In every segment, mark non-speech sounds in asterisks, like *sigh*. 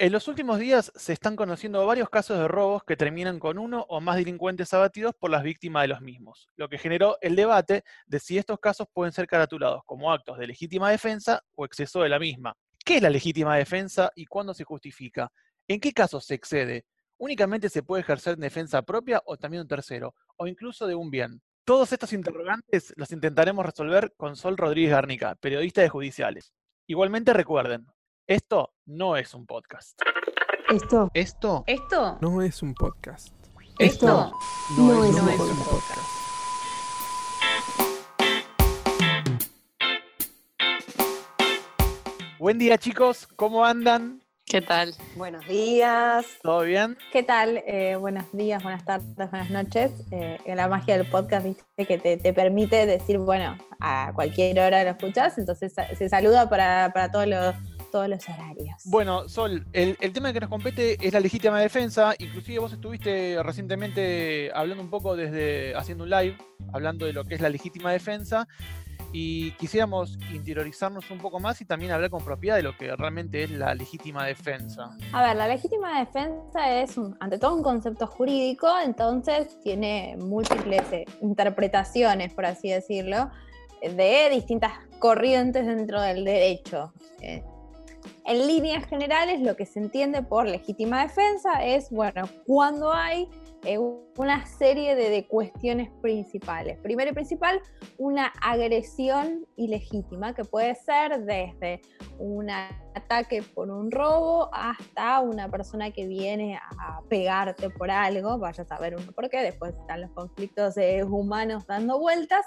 En los últimos días se están conociendo varios casos de robos que terminan con uno o más delincuentes abatidos por las víctimas de los mismos, lo que generó el debate de si estos casos pueden ser caratulados como actos de legítima defensa o exceso de la misma. ¿Qué es la legítima defensa y cuándo se justifica? ¿En qué casos se excede? ¿Únicamente se puede ejercer en defensa propia o también un tercero, o incluso de un bien? Todos estos interrogantes los intentaremos resolver con Sol Rodríguez Garnica, periodista de Judiciales. Igualmente recuerden, esto no es un podcast. Esto. Esto. Esto. No es un podcast. Esto. No, es, no un es un podcast. podcast. Buen día chicos, ¿cómo andan? ¿Qué tal? Buenos días. ¿Todo bien? ¿Qué tal? Eh, buenos días, buenas tardes, buenas noches. Eh, la magia del podcast, viste, que te, te permite decir, bueno, a cualquier hora lo escuchas, entonces se saluda para, para todos, los, todos los horarios. Bueno, Sol, el, el tema que nos compete es la legítima defensa. Inclusive vos estuviste recientemente hablando un poco desde haciendo un live, hablando de lo que es la legítima defensa. Y quisiéramos interiorizarnos un poco más y también hablar con propiedad de lo que realmente es la legítima defensa. A ver, la legítima defensa es, un- ante todo, un concepto jurídico, entonces tiene múltiples eh, interpretaciones, por así decirlo, de distintas corrientes dentro del derecho. Eh, en líneas generales, lo que se entiende por legítima defensa es, bueno, cuando hay eh, una serie de, cuestiones principales. Primero y principal, una agresión ilegítima, que puede ser desde un ataque por un robo hasta una persona que viene a pegarte por algo, vaya a saber uno por qué, después están los conflictos humanos dando vueltas.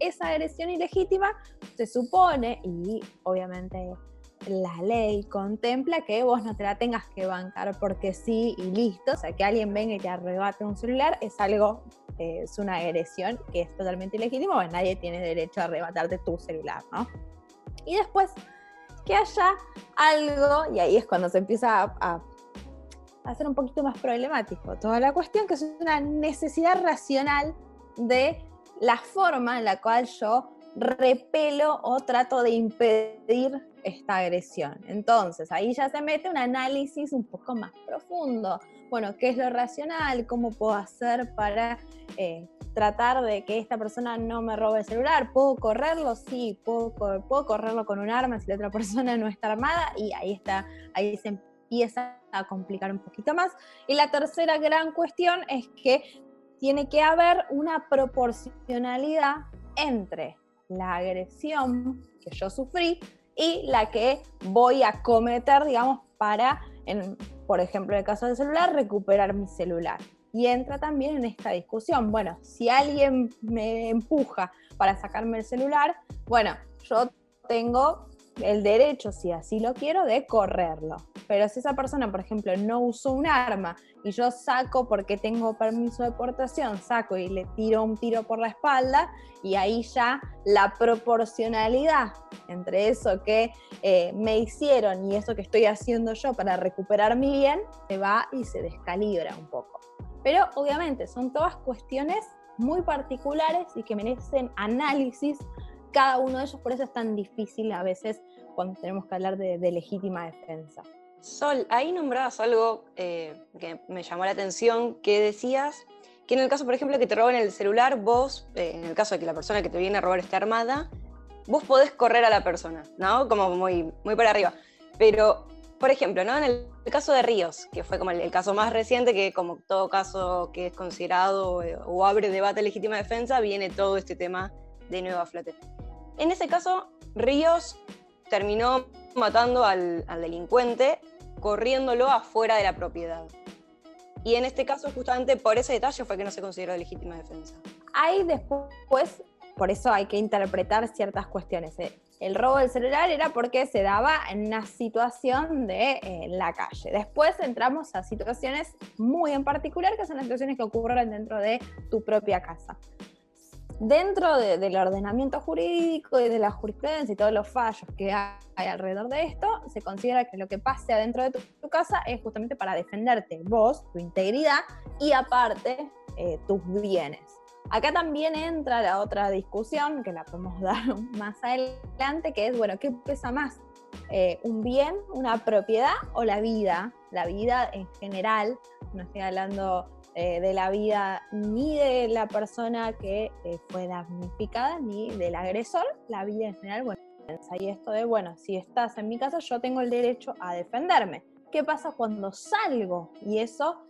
Esa agresión ilegítima se supone, y obviamente la ley contempla que vos no te la tengas que bancar porque sí y listo, o sea, que alguien venga y te arrebate un celular es algo, eh, es una agresión que es totalmente ilegítima, pues nadie tiene derecho a arrebatarte tu celular, ¿no? Y después que haya algo, y ahí es cuando se empieza a, a hacer un poquito más problemático toda la cuestión, que es una necesidad racional de la forma en la cual yo repelo o trato de impedir esta agresión. Entonces, ahí ya se mete un análisis un poco más profundo. Bueno, ¿qué es lo racional? ¿Cómo puedo hacer para eh, tratar de que esta persona no me robe el celular? ¿Puedo correrlo? Sí, puedo, puedo correrlo con un arma si la otra *laughs* persona no está armada y ahí está, ahí se empieza a complicar un poquito más. Y la tercera gran cuestión es que tiene que haber una proporcionalidad entre la agresión que yo sufrí y la que voy a cometer, digamos, para, en, por ejemplo, en el caso del celular, recuperar mi celular. Y entra también en esta discusión, bueno, si alguien me empuja para sacarme el celular, bueno, yo tengo el derecho, si así lo quiero, de correrlo. Pero si esa persona, por ejemplo, no usó un arma y yo saco porque tengo permiso de portación, saco y le tiro un tiro por la espalda, y ahí ya la proporcionalidad entre eso que eh, me hicieron y eso que estoy haciendo yo para recuperar mi bien, se va y se descalibra un poco. Pero obviamente son todas cuestiones muy particulares y que merecen análisis cada uno de ellos, por eso es tan difícil a veces cuando tenemos que hablar de, de legítima defensa. Sol, ahí nombrabas algo eh, que me llamó la atención, que decías que en el caso, por ejemplo, que te roben el celular, vos, eh, en el caso de que la persona que te viene a robar esté armada, vos podés correr a la persona, ¿no? Como muy, muy para arriba. Pero, por ejemplo, ¿no? En el, caso de Ríos, que fue como el, el caso más reciente, que como todo caso que es considerado eh, o abre debate de legítima defensa, viene todo este tema de nuevo a flote. En ese caso, Ríos terminó matando al, delincuente corriéndolo afuera de la propiedad. Y en este caso, justamente por ese detalle fue que no se consideró legítima defensa. Ahí después, por eso hay que interpretar ciertas cuestiones. ¿eh? El robo del celular era porque se daba en una situación de eh, la calle. Después entramos a situaciones muy en particular, que son las situaciones que ocurren dentro de tu propia casa. Dentro de- del ordenamiento jurídico y de la jurisprudencia y todos los fallos que hay alrededor de esto, se considera que lo que pase adentro de tu, tu casa es justamente para defenderte vos, tu integridad y aparte eh, tus bienes. Acá también entra la otra discusión, que la podemos *laughs* dar más adelante, que es, bueno, ¿qué pesa más? eh, un bien, una propiedad o la vida, la vida en general, no estoy hablando eh, de la vida ni de la persona que eh, fue damnificada ni del agresor, la vida en general, bueno, y esto de, bueno, si estás en mi casa, yo tengo el derecho a defenderme. ¿Qué pasa cuando salgo? Y eso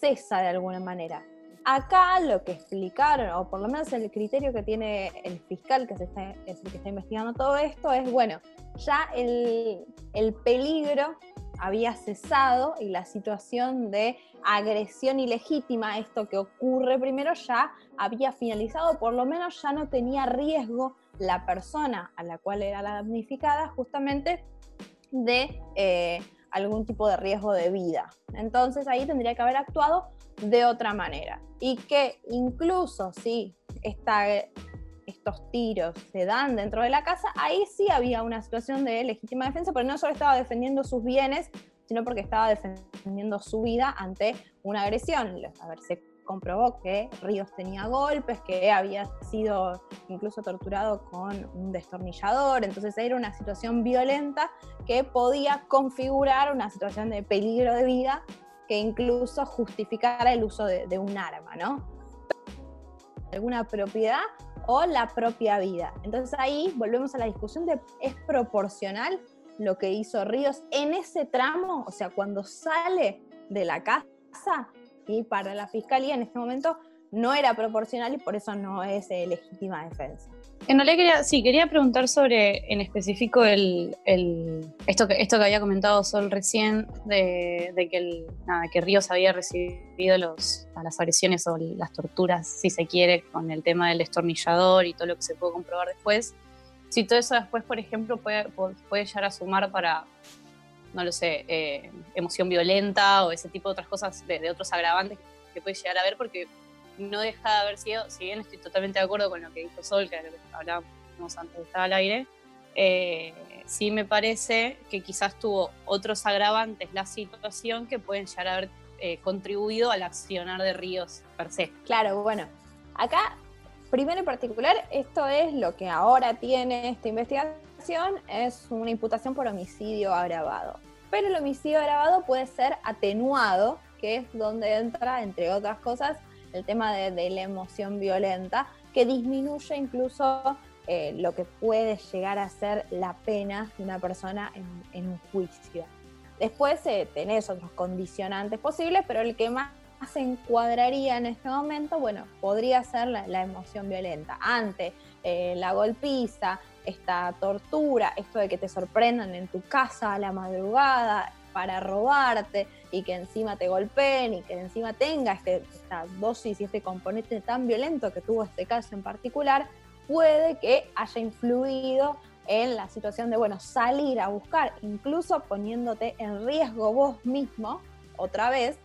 cesa de alguna manera. Acá lo que explicaron, o por lo menos el criterio que tiene el fiscal que, se está, es el que está investigando todo esto, es, bueno, ya el, el peligro había cesado y la situación de agresión ilegítima, esto que ocurre primero, ya había finalizado, por lo menos ya no tenía riesgo la persona a la cual era la damnificada justamente de eh, algún tipo de riesgo de vida. Entonces ahí tendría que haber actuado de otra manera. Y que incluso si estos tiros se dan dentro de la casa, ahí sí había una situación de legítima defensa, pero no solo estaba defendiendo sus bienes, sino porque estaba defendiendo su vida ante una agresión. A ver, se comprobó que Ríos tenía golpes, que había sido incluso torturado con un destornillador, entonces era una situación violenta que podía configurar una situación de peligro de vida que incluso justificara el uso de, un arma, ¿no? Alguna propiedad o la propia vida. Entonces ahí volvemos a la discusión de ¿es proporcional lo que hizo Ríos en ese tramo? O sea, cuando sale de la casa y para la fiscalía en este momento no era proporcional y por eso no es legítima defensa. En realidad quería, sí, quería preguntar sobre en específico el, esto, que, esto que había comentado Sol recién, de, que, el, nada, que Ríos había recibido los, las agresiones o las torturas, si se quiere, con el tema del destornillador y todo lo que se pudo comprobar después. Si todo eso después, por ejemplo, puede, puede llegar a sumar para, no lo sé, eh, emoción violenta o ese tipo de otras cosas, de, de otros agravantes que puede llegar a ver, porque no deja de haber sido, si bien estoy totalmente de acuerdo con lo que dijo Sol, que hablábamos antes de estar al aire, eh, sí me parece que quizás tuvo otros agravantes la situación que pueden llegar a haber eh, contribuido al accionar de Ríos per se. Claro, bueno, acá, primero en particular, esto es lo que ahora tiene esta investigación, es una imputación por homicidio agravado. Pero el homicidio agravado puede ser atenuado, que es donde entra, entre otras cosas, el tema de, la emoción violenta, que disminuye incluso eh, lo que puede llegar a ser la pena de una persona en, un juicio. Después eh, tenés otros condicionantes posibles, pero el que más se encuadraría en este momento, bueno, podría ser la, emoción violenta. Ante eh, la golpiza, esta tortura, esto de que te sorprendan en tu casa a la madrugada, para robarte y que encima te golpeen y que encima tenga este, esta dosis y este componente tan violento que tuvo este caso en particular, puede que haya influido en la situación de, bueno, salir a buscar, incluso poniéndote en riesgo vos mismo, otra vez,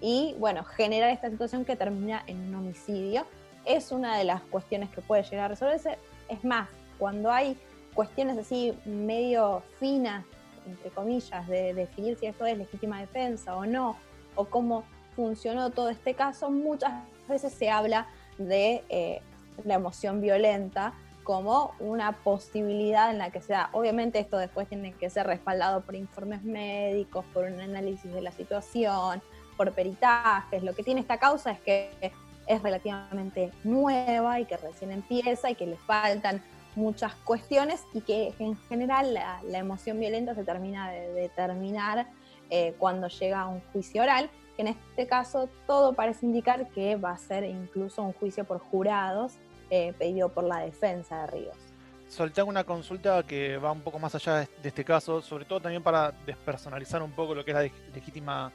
y, bueno, generar esta situación que termina en un homicidio. Es una de las cuestiones que puede llegar a resolverse. Es más, cuando hay cuestiones así medio finas entre comillas, de definir si esto es legítima defensa o no, o cómo funcionó todo este caso, muchas veces se habla de eh, la emoción violenta como una posibilidad en la que se da. Obviamente esto después tiene que ser respaldado por informes médicos, por un análisis de la situación, por peritajes. Lo que tiene esta causa es que es relativamente nueva y que recién empieza y que le faltan muchas cuestiones y que en general la, emoción violenta se termina de determinar eh, cuando llega a un juicio oral, que en este caso todo parece indicar que va a ser incluso un juicio por jurados eh, pedido por la defensa de Ríos. Solté una consulta que va un poco más allá de este caso, sobre todo también para despersonalizar un poco lo que es la legítima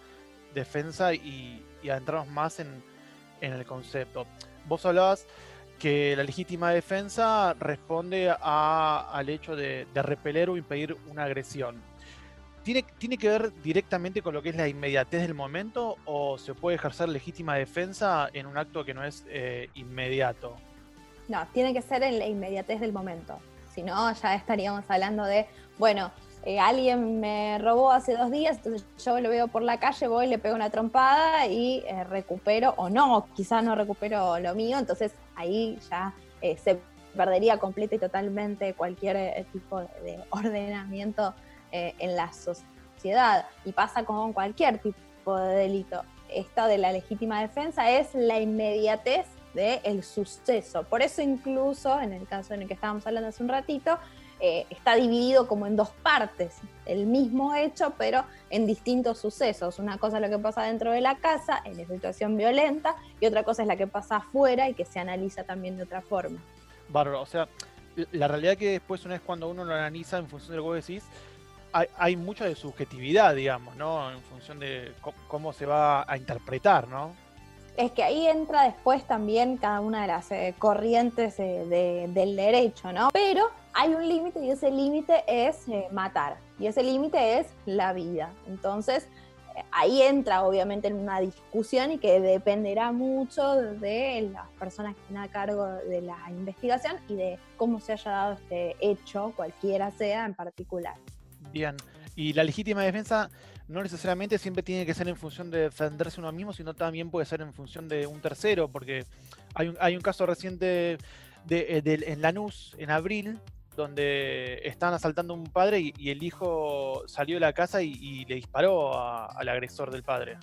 defensa y, adentrarnos más en, en el concepto. Vos hablabas que la legítima defensa responde al hecho de, repeler o impedir una agresión. ¿Tiene, ¿Tiene que ver directamente con lo que es la inmediatez del momento o se puede ejercer legítima defensa en un acto que no es eh, inmediato? No, tiene que ser en la inmediatez del momento. Si no, ya estaríamos hablando de, bueno, eh, alguien me robó hace dos días, entonces yo lo veo por la calle, voy, le pego una trompada y eh, recupero, o no, quizás no recupero lo mío, entonces ahí ya eh, se perdería completa y totalmente cualquier eh, tipo de *laughs* ordenamiento eh, en la sociedad. Y pasa con cualquier tipo de delito. Esta de la legítima defensa es la inmediatez del suceso. Por eso incluso, en el caso en el que estábamos hablando hace un ratito, eh, está dividido como en dos partes, el mismo hecho, pero en distintos sucesos. Una cosa es lo que pasa dentro de la casa, en la situación violenta, y otra cosa es la que pasa afuera y que se analiza también de otra forma. Bárbaro, o sea, la realidad que después una vez cuando uno lo analiza en función de lo que vos decís, hay, hay mucha de subjetividad, digamos, ¿no? En función de cómo se va a interpretar, ¿no? es que ahí entra después también cada una de las eh, corrientes eh, del derecho, ¿no? Pero hay un límite y ese límite es eh, matar y ese límite es la vida. Entonces, ahí entra obviamente en una discusión y que dependerá mucho de las personas que estén a cargo de la investigación y de cómo se haya dado este hecho, cualquiera sea en particular. Bien, y la legítima defensa no necesariamente siempre tiene que ser en función de defenderse uno mismo, sino también puede ser en función de un tercero, porque hay un, hay un caso reciente de, eh, en Lanús, en abril, donde estaban asaltando a un padre y, el hijo salió de la casa y, le disparó al agresor del padre.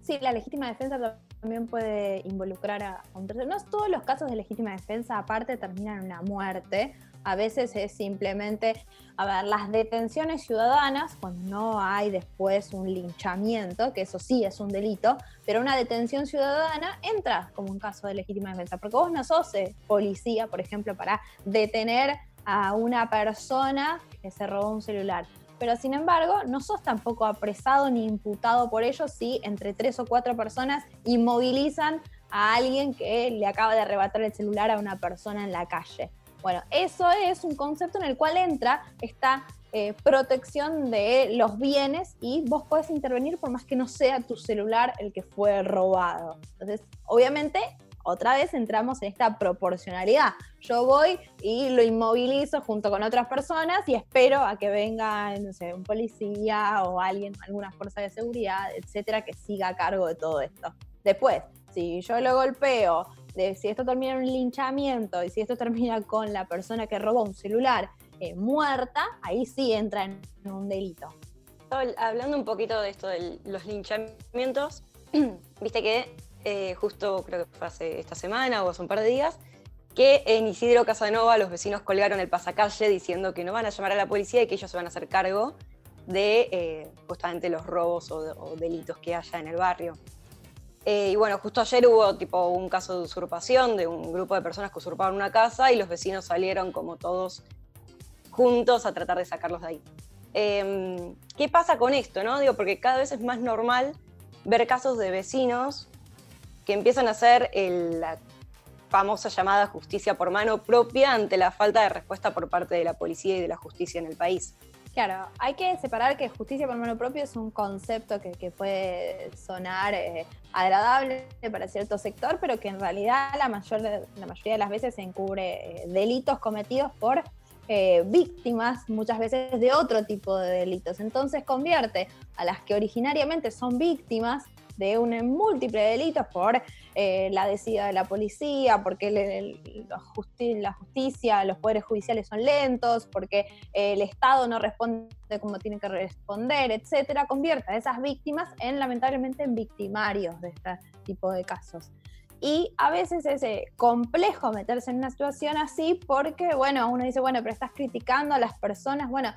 Sí, la legítima defensa también puede involucrar a, un tercero. No todos los casos de legítima defensa aparte terminan en una muerte a veces es simplemente, a ver, las detenciones ciudadanas, cuando no hay después un linchamiento, que eso sí es un delito, pero una detención ciudadana entra como un caso de legítima defensa, porque vos no sos eh, policía, por ejemplo, para detener a una persona que se robó un celular. Pero sin embargo, no sos tampoco apresado ni imputado por ello si entre tres o cuatro personas inmovilizan a alguien que le acaba de arrebatar el celular a una persona en la calle. Bueno, eso es un concepto en el cual entra esta eh, protección de los bienes y vos podés intervenir por más que no sea tu celular el que fue robado. Entonces, obviamente, otra vez entramos en esta proporcionalidad. Yo voy y lo inmovilizo junto con otras personas y espero a que venga, no sé, un policía o alguien, alguna fuerza de seguridad, etcétera, que siga a cargo de todo esto. Después, si yo lo golpeo, de si esto termina en un linchamiento y si esto termina con la persona que robó un celular eh, muerta, ahí sí entra en un delito. Hablando un poquito de esto de los linchamientos, *clears throat* viste que eh, justo creo que fue hace esta semana o hace un par de días, que en Isidro Casanova los vecinos colgaron el pasacalle diciendo que no van a llamar a la policía y que ellos se van a hacer cargo de eh, justamente los robos o delitos que haya en el barrio. Eh, y bueno, justo ayer hubo tipo un caso de usurpación de un grupo de personas que usurparon una casa y los vecinos salieron como todos juntos a tratar de sacarlos de ahí. Em, ¿Qué pasa con esto? No? Digo, porque cada vez es más normal ver casos de vecinos que empiezan a hacer la famosa llamada justicia por mano propia ante la falta de respuesta por parte de la policía y de la justicia en el país. Claro, hay que separar que justicia por mano propio es un concepto que, puede sonar eh, agradable para cierto sector, pero que en realidad la, mayor, la mayoría de las veces encubre eh, delitos cometidos por eh, víctimas, muchas veces de otro tipo de delitos. Entonces convierte a las que originariamente son víctimas de un múltiple delitos por eh, la decida de la policía, porque la justicia, los poderes judiciales son lentos, porque el Estado no responde como tiene que responder, etcétera, convierte a esas víctimas en lamentablemente en victimarios de este tipo de casos. Y a veces es eh, complejo meterse en una situación así porque, bueno, uno dice, bueno, pero estás criticando a las personas. Bueno,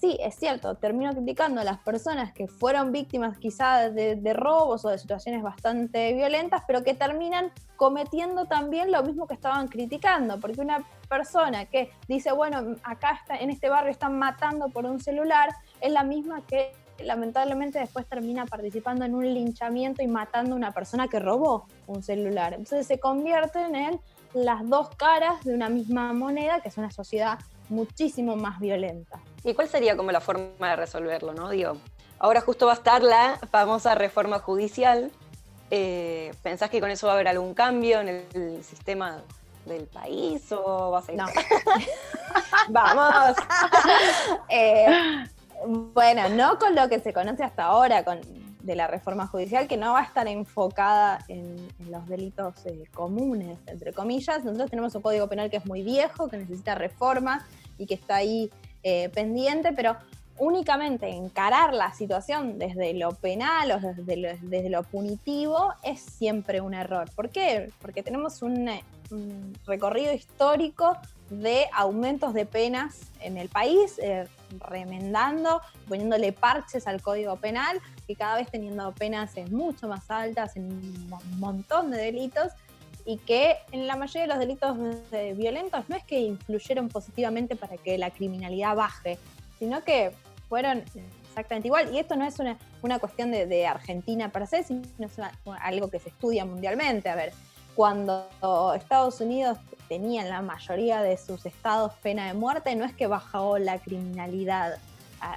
sí, es cierto, termino criticando a las personas que fueron víctimas quizá de, robos o de situaciones bastante violentas, pero que terminan cometiendo también lo mismo que estaban criticando, porque una persona que dice, bueno, acá está, en este barrio están matando por un celular, es la misma que lamentablemente después termina participando en un linchamiento y matando a una persona que robó un celular. Entonces se convierten en las dos caras de una misma moneda, que es una sociedad muchísimo más violenta. ¿Y cuál sería como la forma de resolverlo, no? Digo, ahora justo va a estar la famosa reforma judicial. Eh, ¿Pensás que con eso va a haber algún cambio en el sistema del país o va a ser? No. *laughs* Vamos. *laughs* Eh, bueno, no con lo que se conoce hasta ahora, con de la reforma judicial que no va a estar enfocada en, los delitos eh, comunes, entre comillas. Nosotros tenemos un código penal que es muy viejo, que necesita reformas y que está ahí eh, pendiente, pero únicamente encarar la situación desde lo penal o desde lo, desde lo punitivo es siempre un error. ¿Por qué? Porque tenemos un, recorrido histórico de aumentos de penas en el país, eh, remendando, poniéndole parches al código penal y cada vez teniendo penas mucho más altas en un montón de delitos y que en la mayoría de los delitos violentos no es que influyeron positivamente para que la criminalidad baje, sino que fueron exactamente igual. Y esto no es una, una cuestión de, Argentina per se, sino es algo que se estudia mundialmente. A ver, cuando Estados Unidos tenía en la mayoría de sus estados pena de muerte, no es que bajó la criminalidad.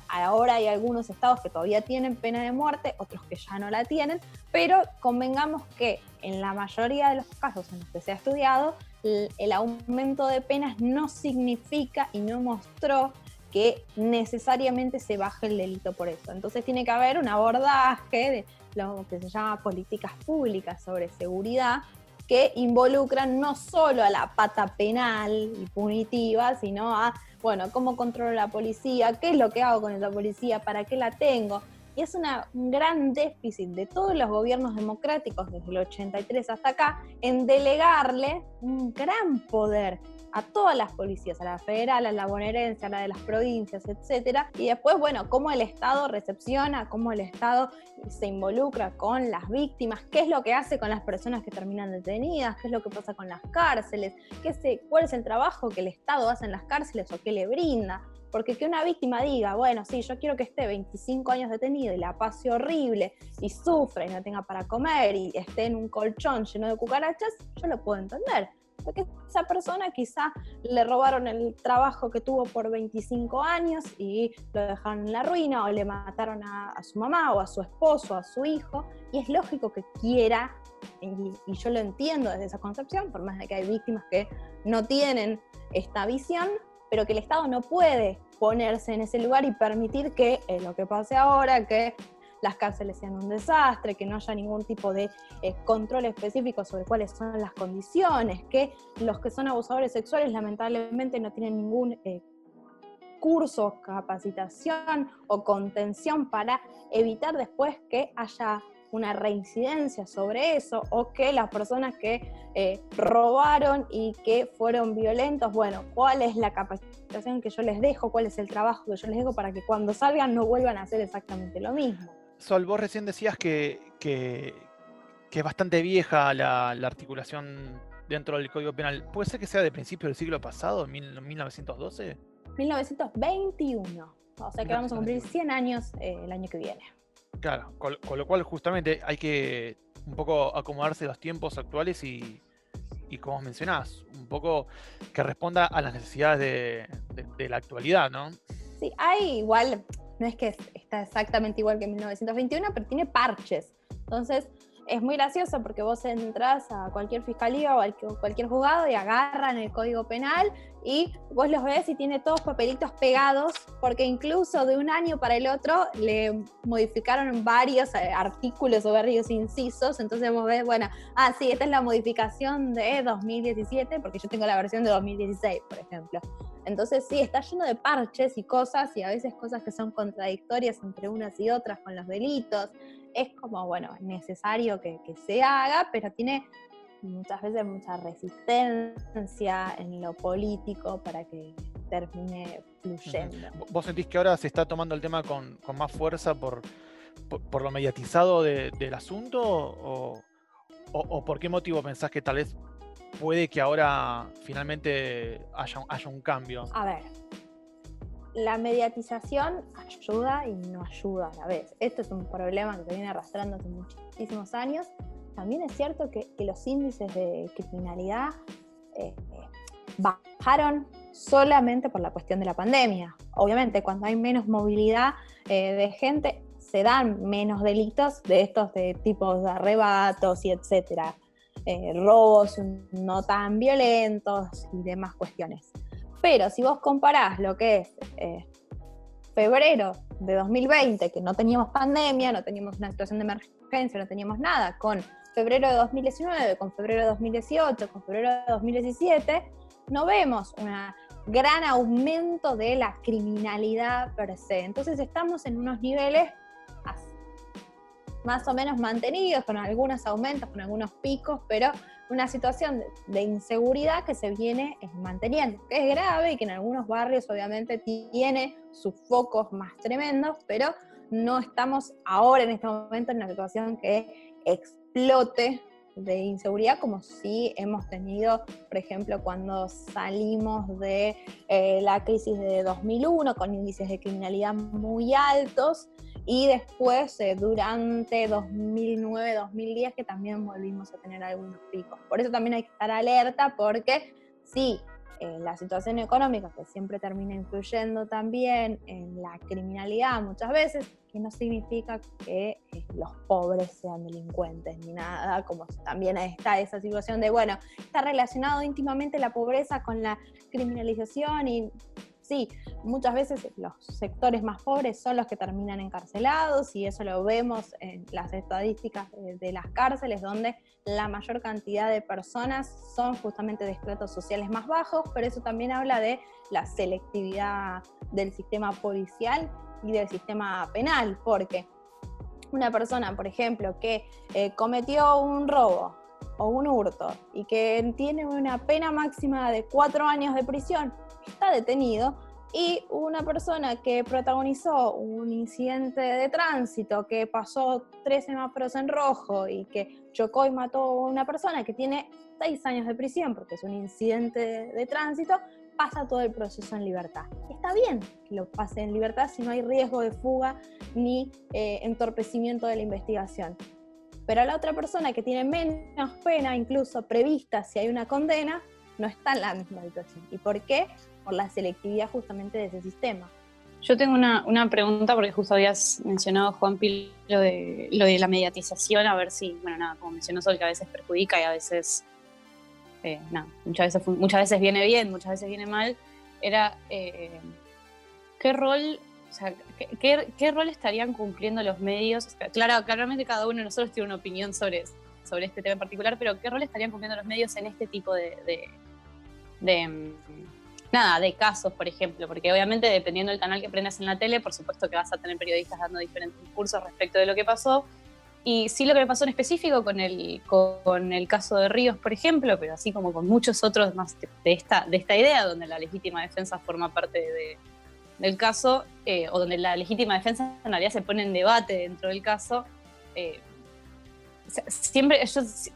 Ahora hay algunos estados que todavía tienen pena de muerte, otros que ya no la tienen, pero convengamos que en la mayoría de los casos en los que se ha estudiado, el aumento de penas no significa y no mostró que necesariamente se baje el delito por eso. Entonces tiene que haber un abordaje de lo que se llama políticas públicas sobre seguridad que involucran no solo a la pata penal y punitiva, sino a, bueno, cómo controlo la policía, qué es lo que hago con esa policía, para qué la tengo. Y es una, un gran déficit de todos los gobiernos democráticos desde el 83 hasta acá en delegarle un gran poder a todas las policías, a la federal, a la bonaerense, a la de las provincias, etcétera. Y después, bueno, cómo el Estado recepciona, cómo el Estado se involucra con las víctimas, qué es lo que hace con las personas que terminan detenidas, qué es lo que pasa con las cárceles, qué se, cuál es el trabajo que el Estado hace en las cárceles o qué le brinda. Porque que una víctima diga, bueno, sí, yo quiero que esté 25 años detenido y la pase horrible y sufra y no tenga para comer y esté en un colchón lleno de cucarachas, yo lo puedo entender porque esa persona quizá le robaron el trabajo que tuvo por 25 años y lo dejaron en la ruina o le mataron a, su mamá o a su esposo, a su hijo, y es lógico que quiera, y, yo lo entiendo desde esa concepción, por más de que hay víctimas que no tienen esta visión, pero que el Estado no puede ponerse en ese lugar y permitir que eh, lo que pase ahora, que las cárceles sean un desastre, que no haya ningún tipo de eh, control específico sobre cuáles son las condiciones, que los que son abusadores sexuales lamentablemente no tienen ningún eh, curso, capacitación o contención para evitar después que haya una reincidencia sobre eso o que las personas que eh, robaron y que fueron violentos, bueno, cuál es la capacitación que yo les dejo, cuál es el trabajo que yo les dejo para que cuando salgan no vuelvan a hacer exactamente lo mismo. Sol, vos recién decías que, es bastante vieja la, articulación dentro del Código Penal. ¿Puede ser que sea de principio del siglo pasado, 1912? 1921. O sea que vamos a cumplir 100 años eh, el año que viene. Claro, con, lo cual justamente hay que un poco acomodarse los tiempos actuales y, como mencionás, un poco que responda a las necesidades de, de la actualidad, ¿no? Sí, hay igual, no es que está exactamente igual que en 1921, pero tiene parches. Entonces, es muy gracioso porque vos entras a cualquier fiscalía o a cualquier juzgado y agarran el código penal y vos los ves y tiene todos papelitos pegados porque incluso de un año para el otro le modificaron varios eh, artículos o varios incisos. Entonces vos ves, bueno, ah, sí, esta es la modificación de 2017 porque yo tengo la versión de 2016, por ejemplo. Entonces sí, está lleno de parches y cosas y a veces cosas que son contradictorias entre unas y otras con los delitos. Es como, bueno, necesario que, se haga, pero tiene muchas veces mucha resistencia en lo político para que termine fluyendo. ¿Vos sentís que ahora se está tomando el tema con, más fuerza por, por, lo mediatizado del asunto? O, o, por qué motivo pensás que tal vez puede que ahora finalmente haya, haya un cambio? A ver, la mediatización ayuda y no ayuda a la vez. Esto es un problema que se viene arrastrando hace muchísimos años. También es cierto que, los índices de criminalidad eh, bajaron solamente por la cuestión de la pandemia. Obviamente, cuando hay menos movilidad eh, de gente, se dan menos delitos de estos de tipos de arrebatos y etcétera. Eh, robos no tan violentos y demás cuestiones. Pero si vos comparás lo que es eh, febrero de 2020, que no teníamos pandemia, no teníamos una situación de emergencia, no teníamos nada, con febrero de 2019, con febrero de 2018, con febrero de 2017, no vemos un gran aumento de la criminalidad per se. Entonces estamos en unos niveles más o menos mantenidos, con algunos aumentos, con algunos picos, pero una situación de, inseguridad que se viene eh, manteniendo, que es grave y que en algunos barrios obviamente tiene sus focos más tremendos, pero no estamos ahora en este momento en una situación que explote de inseguridad como si hemos tenido, por ejemplo, cuando salimos de eh, la crisis de 2001 con índices de criminalidad muy altos y después eh, durante 2009-2010 que también volvimos a tener algunos picos. Por eso también hay que estar alerta porque sí, eh, la situación económica que siempre termina influyendo también en la criminalidad muchas veces, que no significa que eh, los pobres sean delincuentes ni nada, como también está esa situación de, bueno, está relacionado íntimamente la pobreza con la criminalización y sí, muchas veces los sectores más pobres son los que terminan encarcelados y eso lo vemos en las estadísticas de, las cárceles donde la mayor cantidad de personas son justamente de estratos sociales más bajos, pero eso también habla de la selectividad del sistema policial y del sistema penal, porque una persona, por ejemplo, que eh, cometió un robo o un hurto y que tiene una pena máxima de cuatro años de prisión, está detenido y una persona que protagonizó un incidente de tránsito, que pasó tres semáforos en rojo y que chocó y mató a una persona que tiene seis años de prisión porque es un incidente de, tránsito, pasa todo el proceso en libertad. Está bien que lo pase en libertad si no hay riesgo de fuga ni eh, entorpecimiento de la investigación. Pero a la otra persona que tiene menos pena, incluso prevista si hay una condena, no está en la misma situación. ¿Y por qué? Por la selectividad justamente de ese sistema. Yo tengo una, una pregunta, porque justo habías mencionado, Juan Pil, lo de, lo de la mediatización, a ver si, bueno, nada, como mencionó Sol, que a veces perjudica y a veces, eh, nada, muchas veces, muchas veces viene bien, muchas veces viene mal, era eh, qué rol, o sea, qué, qué, rol estarían cumpliendo los medios. claro, claramente cada uno de nosotros tiene una opinión sobre, sobre este tema en particular, pero qué rol estarían cumpliendo los medios en este tipo de de mm, nada, de casos, por ejemplo, porque obviamente dependiendo del canal que prendas en la tele, por supuesto que vas a tener periodistas dando diferentes discursos respecto de lo que pasó. Y sí lo que me pasó en específico con el, con el caso de Ríos, por ejemplo, pero así como con muchos otros más de, esta, de esta idea, donde la legítima defensa forma parte de, del caso, eh, o donde la legítima defensa en realidad se pone en debate dentro del caso, eh, siempre,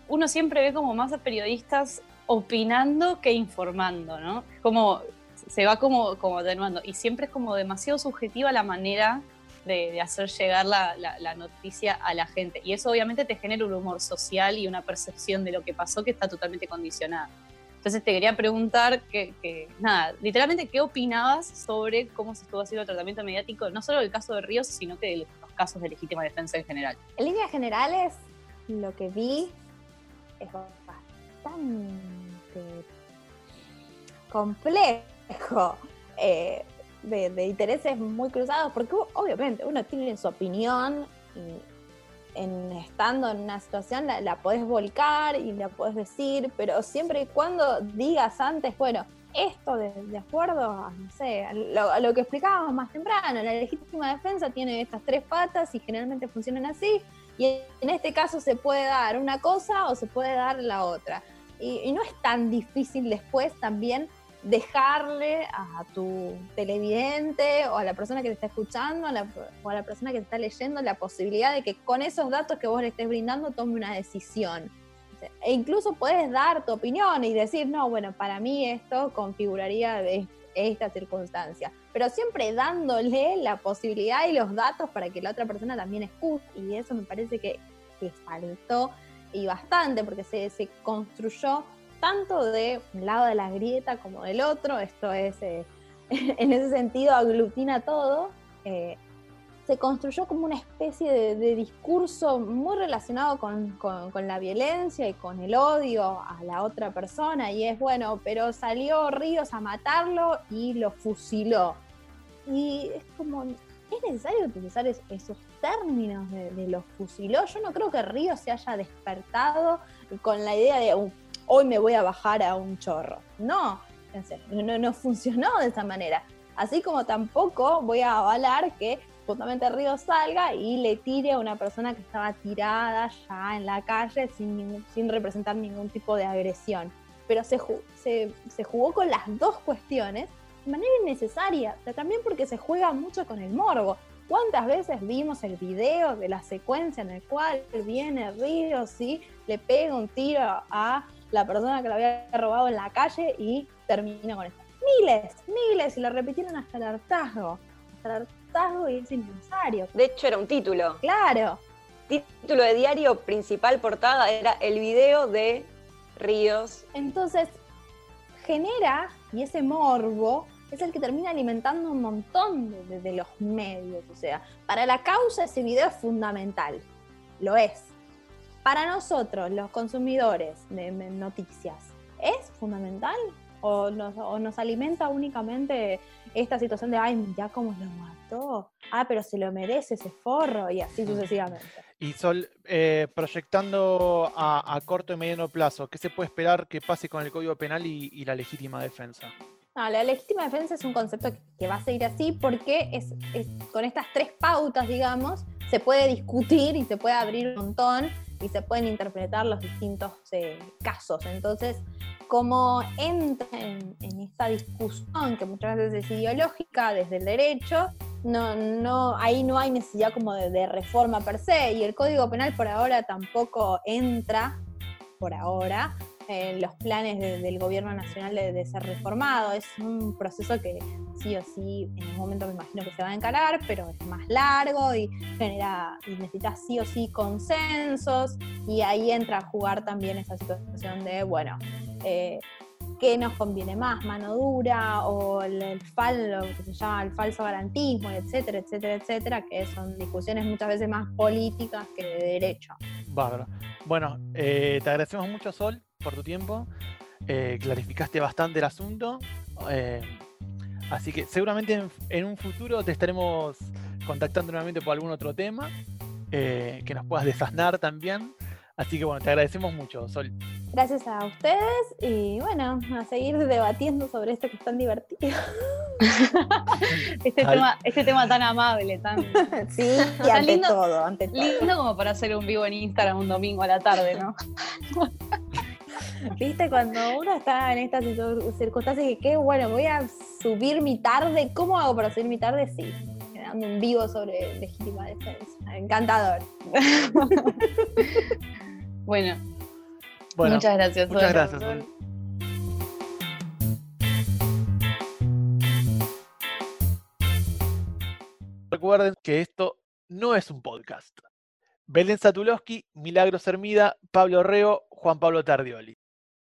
uno siempre ve como más a periodistas opinando que informando, ¿no? Como se va como, como atenuando y siempre es como demasiado subjetiva la manera de, hacer llegar la, noticia a la gente. Y eso obviamente te genera un humor social y una percepción de lo que pasó que está totalmente condicionada. Entonces te quería preguntar que, nada, literalmente, ¿qué opinabas sobre cómo se estuvo haciendo el tratamiento mediático, no solo del caso de Ríos, sino que de los casos de legítima defensa en general? En líneas generales, lo que vi es bastante complejo, eh, de, intereses muy cruzados, porque obviamente uno tiene su opinión y en, estando en una situación la, la podés volcar y la podés decir, pero siempre y cuando digas antes, bueno, esto de, acuerdo a, no sé, lo, lo, que explicábamos más temprano, la legítima defensa tiene estas tres patas y generalmente funcionan así, y en este caso se puede dar una cosa o se puede dar la otra. Y, no es tan difícil después también dejarle a tu televidente o a la persona que te está escuchando o a la persona que te está leyendo la posibilidad de que con esos datos que vos le estés brindando tome una decisión. E incluso puedes dar tu opinión y decir, no, bueno, para mí esto configuraría esta circunstancia, pero siempre dándole la posibilidad y los datos para que la otra persona también escuche, y eso me parece que, que faltó y bastante, porque se, se, construyó tanto de un lado de la grieta como del otro, esto es, eh, *laughs* en ese sentido, aglutina todo. Eh, se construyó como una especie de, discurso muy relacionado con, la violencia y con el odio a la otra persona, y es bueno, pero salió Ríos a matarlo y lo fusiló. Y es como, ¿es necesario utilizar esos términos de, los fusiló? Yo no creo que Río se haya despertado con la idea de hoy me voy a bajar a un chorro. No, no, no funcionó de esa manera. Así como tampoco voy a avalar que justamente Río salga y le tire a una persona que estaba tirada ya en la calle sin, sin representar ningún tipo de agresión. Pero se, se, se jugó con las dos cuestiones de manera innecesaria, también porque se juega mucho con el morbo. ¿Cuántas veces vimos el video de la secuencia en el cual viene Río, y le pega un tiro a la persona que lo había robado en la calle y termina con esto? Miles, miles, y lo repitieron hasta el hartazgo. Hasta el hartazgo y es innecesario. De hecho, era un título. Claro. Título de diario principal portada era el video de Ríos. Entonces, genera, y ese morbo es el que termina alimentando un montón de, los medios. O sea, para la causa ese video es fundamental, lo es. Para nosotros, los consumidores de noticias, ¿es fundamental? ¿O nos, o nos alimenta únicamente esta situación de, ay, ya cómo lo mató? Ah, pero se lo merece ese forro y así sucesivamente. Y Sol, eh, proyectando a, corto y mediano plazo, ¿qué se puede esperar que pase con el Código Penal y la legítima defensa? No, la legítima defensa es un concepto que, va a seguir así porque es, con estas tres pautas, digamos, se puede discutir y se puede abrir un montón y se pueden interpretar los distintos eh, casos. Entonces, como entra en, esta discusión que muchas veces es ideológica desde el derecho, no, no, ahí no hay necesidad como de, de reforma per se y el Código Penal por ahora tampoco entra, por ahora, los planes del gobierno nacional de, ser reformado. Es un proceso que sí o sí en un momento me imagino que se va a encarar, pero es más largo y genera y necesita sí o sí consensos y ahí entra a jugar también esa situación de, bueno, eh, qué nos conviene más, mano dura o el, el lo que se llama el falso garantismo, etcétera, etcétera, etcétera, que son discusiones muchas veces más políticas que de derecho. Bárbaro. Bueno, eh, te agradecemos mucho, Sol, por tu tiempo. Eh, clarificaste bastante el asunto. Eh, así que seguramente en, un futuro te estaremos contactando nuevamente por algún otro tema que nos puedas desasnar también. Así que bueno, te agradecemos mucho, Sol. Gracias a ustedes y bueno, a seguir debatiendo sobre esto que es tan divertido. *laughs* este, tema, este tema tan amable, tan. *laughs* Sí, *laughs* y ante lindo, todo, ante todo. Lindo como para hacer un vivo en Instagram un domingo a la tarde, ¿no? Viste, cuando uno está en estas circunstancias y que bueno, voy a subir mi tarde, ¿cómo hago para subir mi tarde? Sí, dando un vivo sobre legítima defensa. Encantador. *laughs* bueno, muchas gracias. Muchas gracias. Recuerden que esto no es un podcast. Belén Satulowski, Milagros Hermida, Pablo Reo, Juan Pablo Tardioli.